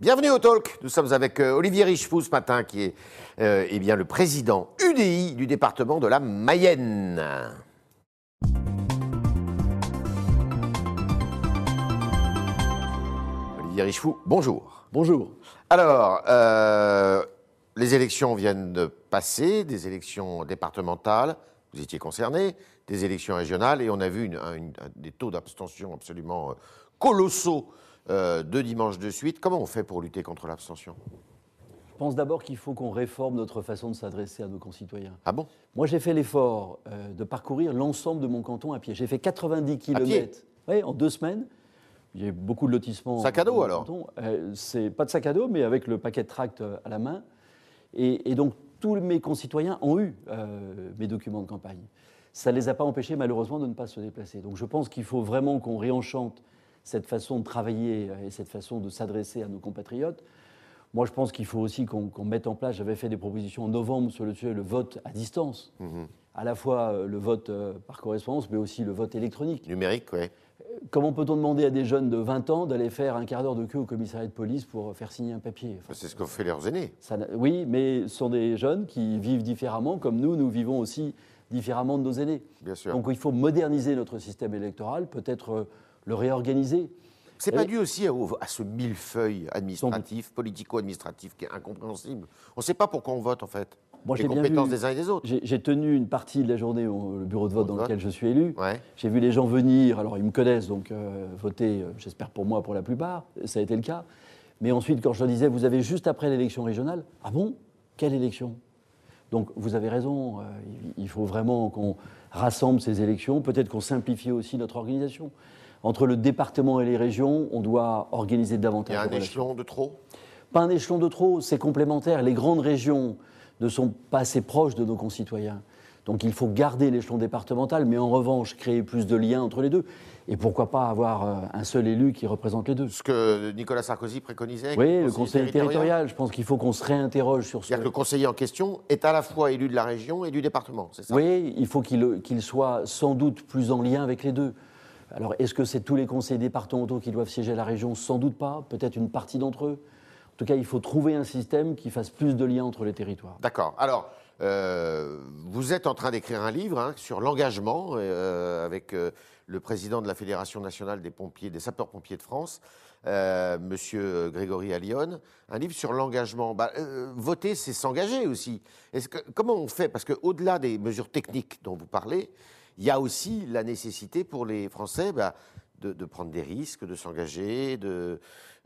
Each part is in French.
Bienvenue au Talk. Nous sommes avec euh, Olivier Richefou ce matin, qui est euh, eh bien, le président UDI du département de la Mayenne. Olivier Richefou, bonjour. Bonjour. Alors, euh, les élections viennent de passer, des élections départementales, vous étiez concerné, des élections régionales, et on a vu une- un- une- des taux d'abstention absolument colossaux euh, deux dimanches de suite. Comment on fait pour lutter contre l'abstention? Je pense d'abord qu'il faut qu'on réforme notre façon de s'adresser à nos concitoyens. Ah bon? Moi, j'ai fait l'effort euh, de parcourir l'ensemble de mon canton à pied. J'ai fait 90 km en deux semaines. Il y a beaucoup de lotissements. Sac à dos, alors? Euh, C'est pas de sac à dos, mais avec le paquet de tracts euh, à la main. Et, et donc, tous mes concitoyens ont eu mes documents de campagne. Ça ne les a pas empêchés, malheureusement, de ne pas se déplacer. Donc, je pense qu'il faut vraiment qu'on réenchante cette façon de travailler euh, et cette façon de s'adresser à nos compatriotes. Moi, je pense qu'il faut aussi qu'on mette en place, j'avais fait des propositions en novembre sur le sujet, le vote à distance. À la fois euh, le vote euh, par correspondance, mais aussi le vote électronique. Numérique, oui. Comment peut-on demander à des jeunes de 20 ans d'aller faire un quart d'heure de queue au commissariat de police pour faire signer un papier? Enfin, C'est ce qu'ont fait leurs aînés. ça Oui, mais ce sont des jeunes qui vivent différemment, comme nous, nous vivons aussi différemment de nos aînés. Bien sûr. Donc il faut moderniser notre système électoral, peut-être euh, le réorganiser. C'est pas dû aussi à, ce millefeuille administratif, politico-administratif qui est incompréhensible. On ne sait pas pourquoi on vote en fait. Moi, Les compétences vu- des uns et des autres. J'ai tenu une partie de la journée au le bureau de vote dans vote. lequel je suis élu. Ouais. J'ai vu les gens venir, alors ils me connaissent, donc euh, voter, euh, j'espère pour moi, pour la plupart, ça a été le cas. Mais ensuite, quand je leur disais, vous avez juste après l'élection régionale, ah bon? Quelle élection? Donc vous avez raison, euh, il faut vraiment qu'on rassemble ces élections, peut-être qu'on simplifie aussi notre organisation. Entre le département et les régions, on doit organiser Il davantage y a un échelon de trop? Pas un échelon de trop, c'est complémentaire. Les grandes régions ne sont pas assez proches de nos concitoyens. Donc il faut garder l'échelon départemental, mais en revanche créer plus de liens entre les deux. Et pourquoi pas avoir euh, un seul élu qui représente les deux Ce que Nicolas Sarkozy préconisait. Oui, le conseil territorial. Je pense qu'il faut qu'on se réinterroge sur ce. C'est-à-dire que le conseiller en question est à la fois élu de la région et du département, c'est ça? Oui, il faut qu'il qu'il soit sans doute plus en lien avec les deux. Alors, est-ce que c'est tous les conseils départementaux qui doivent siéger à la région? Sans doute pas, peut-être une partie d'entre eux. En tout cas, il faut trouver un système qui fasse plus de liens entre les territoires. D'accord. Alors, euh, vous êtes en train d'écrire un livre hein, sur l'engagement euh, avec euh, le président de la Fédération nationale des pompiers, des sapeurs-pompiers de France, Monsieur Grégory Allione. Un livre sur l'engagement. Bah, voter, c'est s'engager aussi. Est-ce que, comment on fait? Parce qu'au-delà des mesures techniques dont vous parlez, il y a aussi la nécessité pour les Français bah, de, de prendre des risques, de s'engager. De,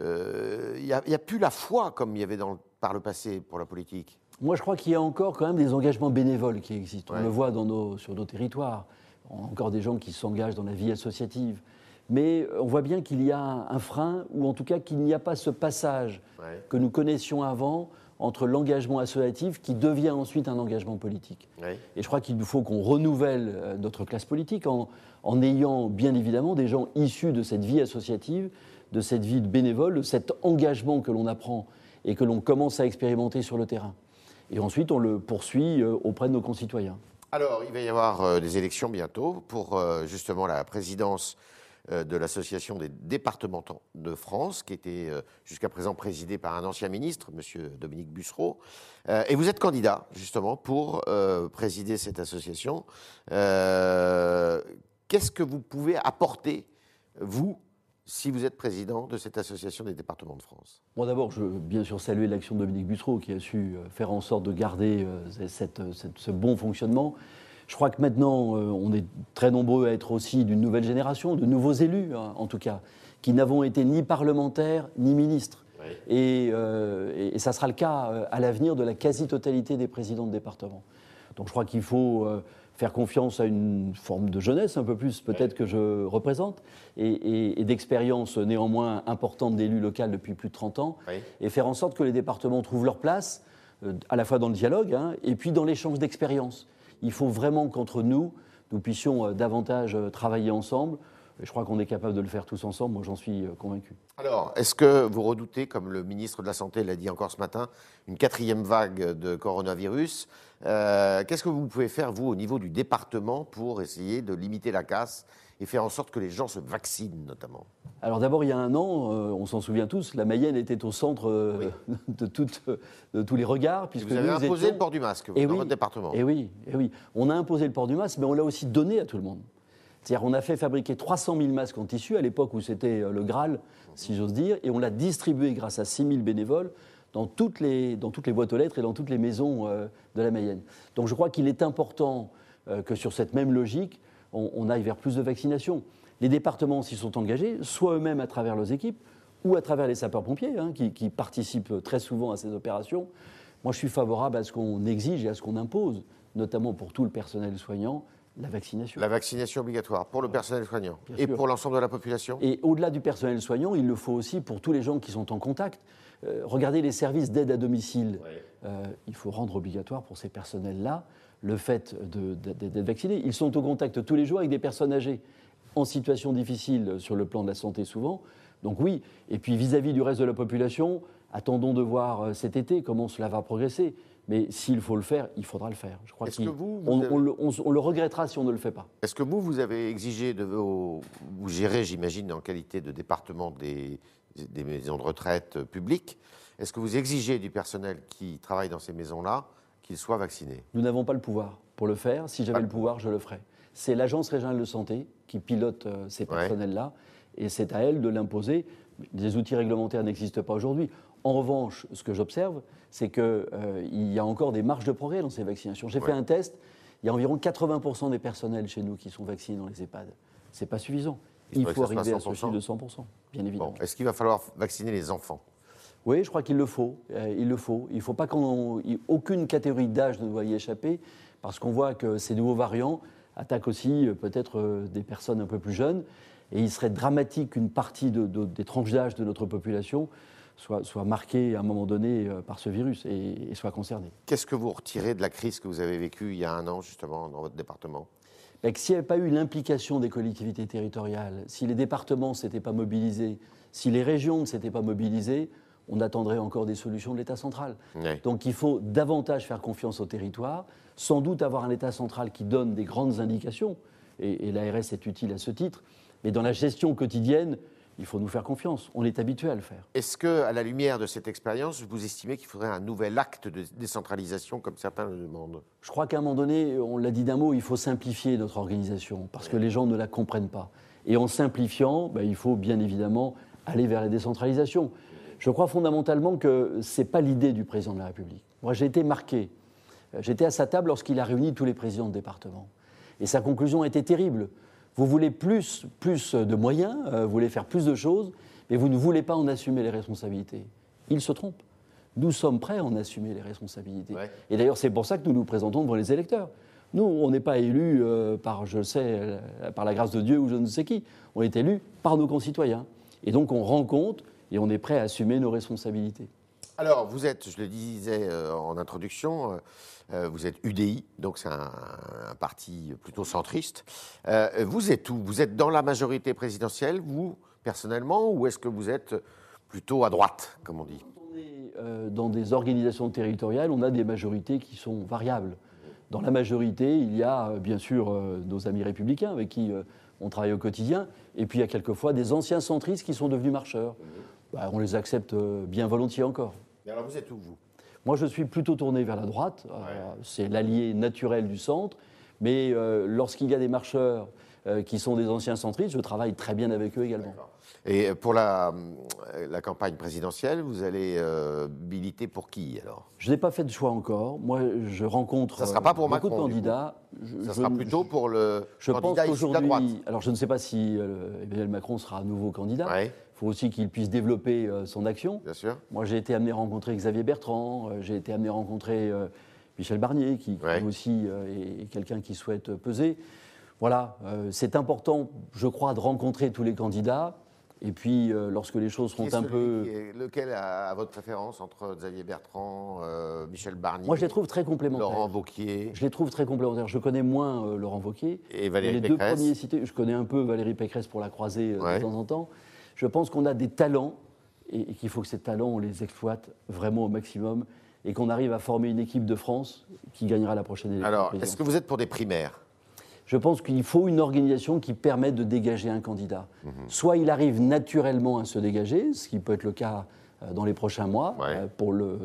euh, il n'y a, plus la foi comme il y avait dans le- par le passé pour la politique. Moi, je crois qu'il y a encore quand même des engagements bénévoles qui existent. Ouais. On le voit dans nos, sur nos territoires. On a encore des gens qui s'engagent dans la vie associative. Mais on voit bien qu'il y a un frein, ou en tout cas qu'il n'y a pas ce passage Ouais. que nous connaissions avant entre l'engagement associatif qui devient ensuite un engagement politique. Et je crois qu'il faut qu'on renouvelle euh, notre classe politique en, en ayant bien évidemment des gens issus de cette vie associative, de cette vie de bénévole, de cet engagement que l'on apprend et que l'on commence à expérimenter sur le terrain. Et ensuite, on le poursuit euh, auprès de nos concitoyens. Alors, il va y avoir euh, des élections bientôt pour justement la présidence de l'Association des départements de France, qui était euh, jusqu'à présent présidée par un ancien ministre, M. Dominique Bussereau. Euh, et vous êtes candidat, justement, pour euh, présider cette association. Euh, Qu'est-ce que vous pouvez apporter, vous, si vous êtes président de cette Association des départements de France? Bon, d'abord, je veux bien sûr saluer l'action de Dominique Bussereau qui a su euh, faire en sorte de garder euh, cette- ce bon fonctionnement. Je crois que maintenant, euh, on est très nombreux à être aussi d'une nouvelle génération, de nouveaux élus, hein, en tout cas, qui n'avons été ni parlementaires ni ministres. Oui. Et, euh, et- ça sera le cas euh, à l'avenir de la quasi-totalité des présidents de département. Donc je crois qu'il faut faire confiance à une forme de jeunesse, un peu plus peut-être que je représente, et, et- et d'expérience néanmoins importante d'élu local depuis plus de 30 ans, Oui. et faire en sorte que les départements trouvent leur place, euh, à la fois dans le dialogue hein, et puis dans l'échange d'expériences. Il faut vraiment qu'entre nous, nous puissions euh, davantage euh, travailler ensemble. Je crois qu'on est capable de le faire tous ensemble, moi j'en suis euh, convaincu. Alors, est-ce que vous redoutez, comme le ministre de la Santé l'a dit encore ce matin, une quatrième vague de coronavirus Qu'est-ce que vous pouvez faire, vous, au niveau du département, pour essayer de limiter la casse et faire en sorte que les gens se vaccinent notamment Alors d'abord, il y a un an, euh, on s'en souvient tous, la Mayenne était au centre euh, de, toutes- de tous les regards. Puisque Vous avez imposé étions- le port du masque Eh dans oui, votre département. Et oui, eh oui, on a imposé le port du masque, mais on l'a aussi donné à tout le monde. C'est-à-dire, on a fait fabriquer 300 000 masques en tissu à l'époque où c'était euh, le Graal, si j'ose dire, et on l'a distribué grâce à 6 000 bénévoles dans toutes les, dans toutes les boîtes aux lettres et dans toutes les maisons euh, de la Mayenne. Donc je crois qu'il est important euh, que sur cette même logique, on, on aille vers plus de vaccination. Les départements s'y sont engagés, soit eux-mêmes à travers leurs équipes, ou à travers les sapeurs-pompiers, hein, qui, qui participent très souvent à ces opérations. Moi, je suis favorable à ce qu'on exige et à ce qu'on impose, notamment pour tout le personnel soignant, la vaccination. La vaccination obligatoire pour le personnel soignant Bien et sûr. pour l'ensemble de la population Et au-delà du personnel soignant, il le faut aussi pour tous les gens qui sont en contact. Euh, regardez les services d'aide à domicile. Euh, il faut rendre obligatoire pour ces personnels-là le fait d'être vaccinés. Ils sont au contact tous les jours avec des personnes âgées en situation difficile sur le plan de la santé souvent. Donc oui, et puis vis-à-vis du reste de la population, attendons de voir euh, cet été comment cela va progresser. Mais s'il faut le faire, il faudra le faire. Je crois que vous, vous on, avez- on le, on- on le regrettera si on ne le fait pas. Est-ce que vous, vous avez exigé de vos. Vous gérez, j'imagine, en qualité de département des, des maisons de retraite publiques. Est-ce que vous exigez du personnel qui travaille dans ces maisons-là qu'il soit vacciné Nous n'avons pas le pouvoir pour le faire. Si j'avais Pas le pouvoir, je le ferais. C'est l'Agence régionale de santé qui pilote euh, ces Ouais. personnels-là et c'est à elle de l'imposer. Les outils réglementaires n'existent pas aujourd'hui. En revanche, ce que j'observe, c'est qu'il y a encore des marges de progrès dans ces vaccinations. J'ai fait un test, il y a environ 80% des personnels chez nous qui sont vaccinés dans les EHPAD. C'est pas suffisant. Il faut arriver à ce 100%. chiffre de 100%, bien évidemment. Bon, Est-ce qu'il va falloir vacciner les enfants? Oui, je crois qu'il le faut. Euh, il le faut. Il ne faut pas qu'aucune catégorie d'âge ne doit y échapper, parce qu'on voit que ces nouveaux variants attaquent aussi euh, peut-être euh, des personnes un peu plus jeunes. Et il serait dramatique qu'une partie de- de- des tranches d'âge de notre population soit, soit marquée à un moment donné par ce virus et, et soit concernée. Qu'est-ce que vous retirez de la crise que vous avez vécue il y a un an, justement, dans votre département? Ben, S'il n'y avait pas eu l'implication des collectivités territoriales, si les départements ne s'étaient pas mobilisés, si les régions ne s'étaient pas mobilisées, on attendrait encore des solutions de l'État central. Donc il faut davantage faire confiance au territoire, sans doute avoir un État central qui donne des grandes indications, et, et l'ARS est utile à ce titre, mais dans la gestion quotidienne, il faut nous faire confiance. On est habitué à le faire. Est-ce que, à la lumière de cette expérience, vous estimez qu'il faudrait un nouvel acte de décentralisation, comme certains le demandent? Je crois qu'à un moment donné, on l'a dit d'un mot, il faut simplifier notre organisation, parce que les gens ne la comprennent pas. Et en simplifiant, ben, il faut bien évidemment aller vers la décentralisation. Je crois fondamentalement que ce n'est pas l'idée du président de la République. Moi, j'ai été marqué. J'étais à sa table lorsqu'il a réuni tous les présidents de département. Et sa conclusion a été terrible. Vous voulez plus, plus de moyens, euh, vous voulez faire plus de choses, mais vous ne voulez pas en assumer les responsabilités. Il se trompe. Nous sommes prêts à en assumer les responsabilités. Ouais. Et d'ailleurs, c'est pour ça que nous nous présentons devant les électeurs. Nous, on n'est pas élus euh, par, je sais, euh, par la grâce de Dieu ou je ne sais qui. On est élus par nos concitoyens. Et donc, on rend compte et on est prêt à assumer nos responsabilités. Alors, vous êtes, je le disais euh, en introduction, euh, euh, vous êtes UDI, donc c'est un, un parti plutôt centriste. Vous êtes où? Vous êtes dans la majorité présidentielle, vous, personnellement, ou est-ce que vous êtes plutôt à droite, comme on dit? Quand on est dans des organisations territoriales, on a des majorités qui sont variables. Dans la majorité, il y a bien sûr nos amis républicains avec qui on travaille au quotidien, et puis il y a quelquefois des anciens centristes qui sont devenus marcheurs. Bah, on les accepte euh, bien volontiers encore. Mais alors, vous êtes où, vous? Moi, je suis plutôt tourné vers la droite. Euh, c'est l'allié naturel du centre. Mais euh, lorsqu'il y a des marcheurs euh, qui sont des anciens centristes, je travaille très bien avec eux également. Et pour la, la campagne présidentielle, vous allez euh, militer pour qui, alors? Je n'ai pas fait de choix encore. Moi, je rencontre Ça sera pas pour beaucoup Macron, de candidats. Je- Ça je sera plutôt pour le Je pense candidat issu de la droite qu'aujourd'hui, alors je ne sais pas si Emmanuel Macron sera à nouveau candidat. Faut aussi qu'il puisse développer euh, son action. bien sûr. Moi, j'ai été amené à rencontrer Xavier Bertrand, euh, j'ai été amené à rencontrer euh, Michel Barnier, qui, qui Ouais. aussi est, quelqu'un qui souhaite peser. Voilà, c'est important, je crois, de rencontrer tous les candidats. Et puis, euh, lorsque les choses Qui seront un peu. est- lequel a, votre préférence entre Xavier Bertrand, euh, Michel Barnier, Moi, je les trouve très complémentaires. Laurent Wauquiez Je les trouve très complémentaires. Je connais moins euh, Laurent Wauquiez. et Valérie les deux premiers cités, je connais un peu Valérie Pécresse pour la croiser Ouais. de temps en temps. Je pense qu'on a des talents et, et qu'il faut que ces talents, on les exploite vraiment au maximum et qu'on arrive à former une équipe de France qui gagnera la prochaine élection. Alors, est-ce que vous êtes pour des primaires? Je pense qu'il faut une organisation qui permette de dégager un candidat. Mhm. Soit il arrive naturellement à se dégager, ce qui peut être le cas euh, dans les prochains mois, Ouais. euh, pour le,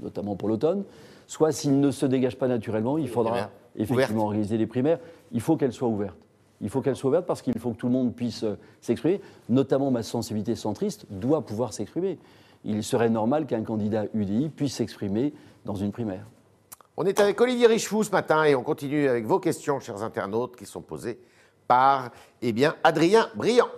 notamment pour l'automne. Soit s'il ne se dégage pas naturellement, il faudra effectivement organiser les primaires. Il faut qu'elles soient ouvertes. Il faut qu'elles soient ouvertes parce qu'il faut que tout le monde puisse euh, s'exprimer. Notamment ma sensibilité centriste doit pouvoir s'exprimer. Il serait normal qu'un candidat UDI puisse s'exprimer dans une primaire. On est avec Olivier Richefou ce matin et on continue avec vos questions, chers internautes, qui sont posées par eh bien, Adrien Briand.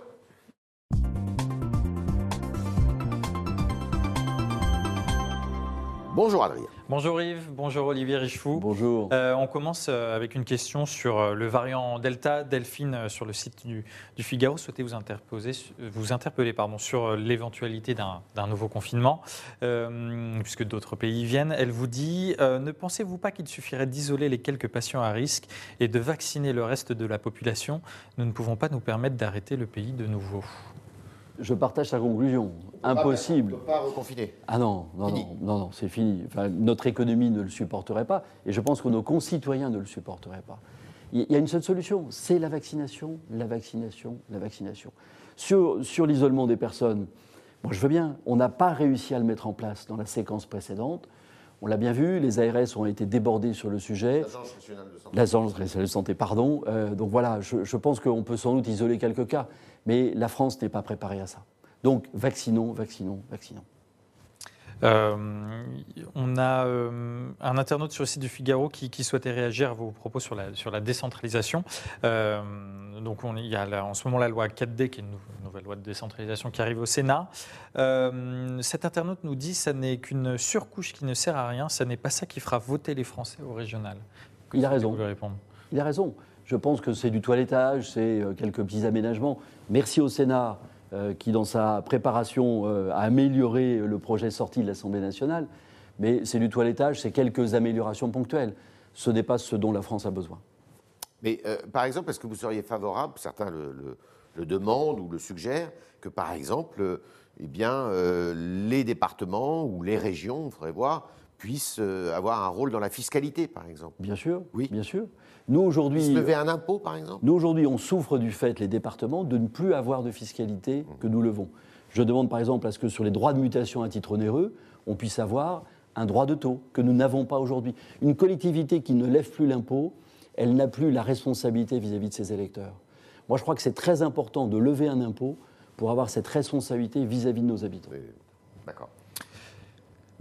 Bonjour Adrien. Bonjour Yves, bonjour Olivier Richefou. Bonjour. Euh, on commence euh, avec une question sur euh, le variant Delta. Delphine, sur le site du, du Figaro, souhaitait vous, interposer, vous interpeller pardon, sur l'éventualité d'un d'un nouveau confinement, euh, puisque d'autres pays viennent. Elle vous dit euh, Ne pensez-vous pas qu'il suffirait d'isoler les quelques patients à risque et de vacciner le reste de la population? Nous ne pouvons pas nous permettre d'arrêter le pays de nouveau. Je partage sa conclusion. Impossible. On ne peut pas reconfiner. Ah non, non, Fini. non, non, non, c'est fini. Enfin, notre économie ne le supporterait pas, et je pense que nos concitoyens ne le supporteraient pas. Il y a une seule solution, c'est la vaccination, la vaccination, la vaccination. Sur, sur l'isolement des personnes, moi je veux bien, on n'a pas réussi à le mettre en place dans la séquence précédente. On l'a bien vu, les ARS ont été débordés sur le sujet. L'Agence nationale de santé. L'Agence nationale de santé, pardon. Euh, donc voilà, je, je pense qu'on peut sans doute isoler quelques cas, mais la France n'est pas préparée à ça. Donc vaccinons, vaccinons, vaccinons. Euh, on a euh, un internaute sur le site du Figaro qui, qui souhaitait réagir à vos propos sur la, sur la décentralisation. Euh, donc on, il y a en ce moment la loi 4D, qui est une, nou- une nouvelle loi de décentralisation qui arrive au Sénat. Cet internaute nous dit ça n'est qu'une surcouche qui ne sert à rien, ça n'est pas ça qui fera voter les Français au régional. Que Il a raison. Il a raison. Je pense que c'est du toilettage, c'est quelques petits aménagements. Merci au Sénat qui, dans sa préparation, euh, a amélioré le projet sorti de l'Assemblée nationale. Mais c'est du toilettage, c'est quelques améliorations ponctuelles. Ce n'est pas ce dont la France a besoin. Mais euh, par exemple, est-ce que vous seriez favorable, certains le, demandent ou le suggèrent, que par exemple, euh, eh bien, euh, les départements ou les régions, il faudrait voir, puissent euh, avoir un rôle dans la fiscalité, par exemple Bien sûr, Oui. bien sûr. Nous, aujourd'hui, lever un impôt, par exemple Nous, aujourd'hui, on souffre du fait, les départements, de ne plus avoir de fiscalité que nous levons. Je demande par exemple à ce que sur les droits de mutation à titre onéreux, on puisse avoir un droit de taux que nous n'avons pas aujourd'hui. Une collectivité qui ne lève plus l'impôt, elle n'a plus la responsabilité vis-à-vis de ses électeurs. Moi, je crois que c'est très important de lever un impôt pour avoir cette responsabilité vis-à-vis de nos habitants. D'accord.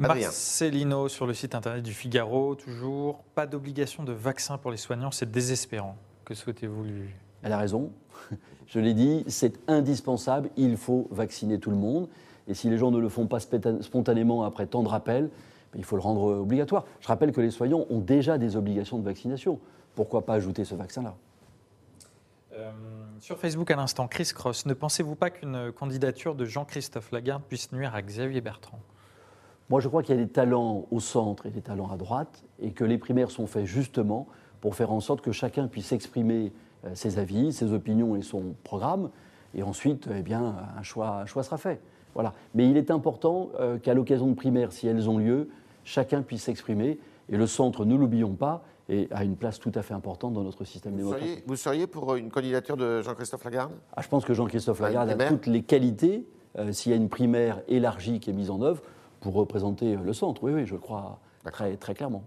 Marcelino sur le site internet du Figaro, toujours. Pas d'obligation de vaccin pour les soignants, c'est désespérant. Que souhaitez-vous lui Elle a raison. Je l'ai dit, c'est indispensable. Il faut vacciner tout le monde. Et si les gens ne le font pas spontanément après tant de rappels, ben, il faut le rendre obligatoire. Je rappelle que les soignants ont déjà des obligations de vaccination. Pourquoi pas ajouter ce vaccin-là? Euh, sur Facebook à l'instant, Chris Cross, ne pensez-vous pas qu'une candidature de Jean-Christophe Lagarde puisse nuire à Xavier Bertrand? Moi, je crois qu'il y a des talents au centre et des talents à droite, et que les primaires sont faits justement pour faire en sorte que chacun puisse exprimer euh, ses avis, ses opinions et son programme, et ensuite, eh bien, un choix, un choix sera fait. Voilà. Mais il est important euh, qu'à l'occasion de primaires, si elles ont lieu, chacun puisse s'exprimer, et le centre, ne l'oublions pas, et a une place tout à fait importante dans notre système Vous démocratique. seriez, vous seriez pour une candidature de Jean-Christophe Lagarde? Ah, je pense que Jean-Christophe Ah, une Lagarde a toutes les qualités, euh, s'il y a une primaire élargie qui est mise en œuvre, pour représenter euh, le centre. Oui, oui, je crois très, très clairement.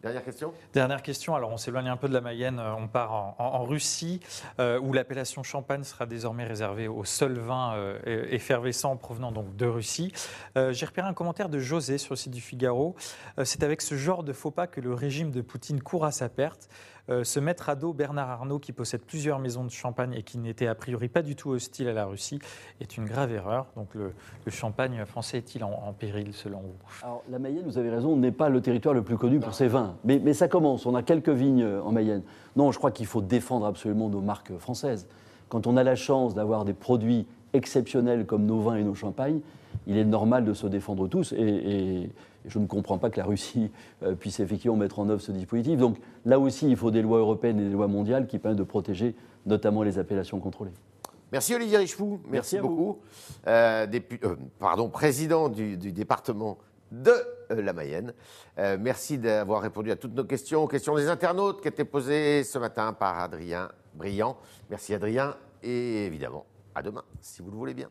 Dernière question Dernière question, alors on s'éloigne un peu de la Mayenne, euh, on part en, en- en Russie, euh, où l'appellation champagne sera désormais réservée aux seuls vins euh, effervescents provenant donc de Russie. Euh, J'ai repéré un commentaire de José sur le site du Figaro. Euh, C'est avec ce genre de faux pas que le régime de Poutine court à sa perte. Euh, se mettre à dos Bernard Arnault, qui possède plusieurs maisons de champagne et qui n'était a priori pas du tout hostile à la Russie, est une grave erreur. Donc le, champagne français est-il en- en péril selon vous? La Mayenne, vous avez raison, n'est pas le territoire le plus connu pour ses vins. Mais, mais ça commence, on a quelques vignes euh, en Mayenne. Non, je crois qu'il faut défendre absolument nos marques françaises. Quand on a la chance d'avoir des produits exceptionnels comme nos vins et nos champagnes, il est normal de se défendre tous. Et, je ne comprends pas que la Russie euh, puisse effectivement mettre en œuvre ce dispositif. Donc là aussi, il faut des lois européennes et des lois mondiales qui permettent de protéger notamment les appellations contrôlées. Merci Olivier Richefou, merci, beaucoup. Euh, dépu- euh, pardon, président du, du département de euh, la Mayenne. Merci d'avoir répondu à toutes nos questions, aux questions des internautes qui étaient posées ce matin par Adrien brillant. Merci Adrien et évidemment à demain si vous le voulez bien.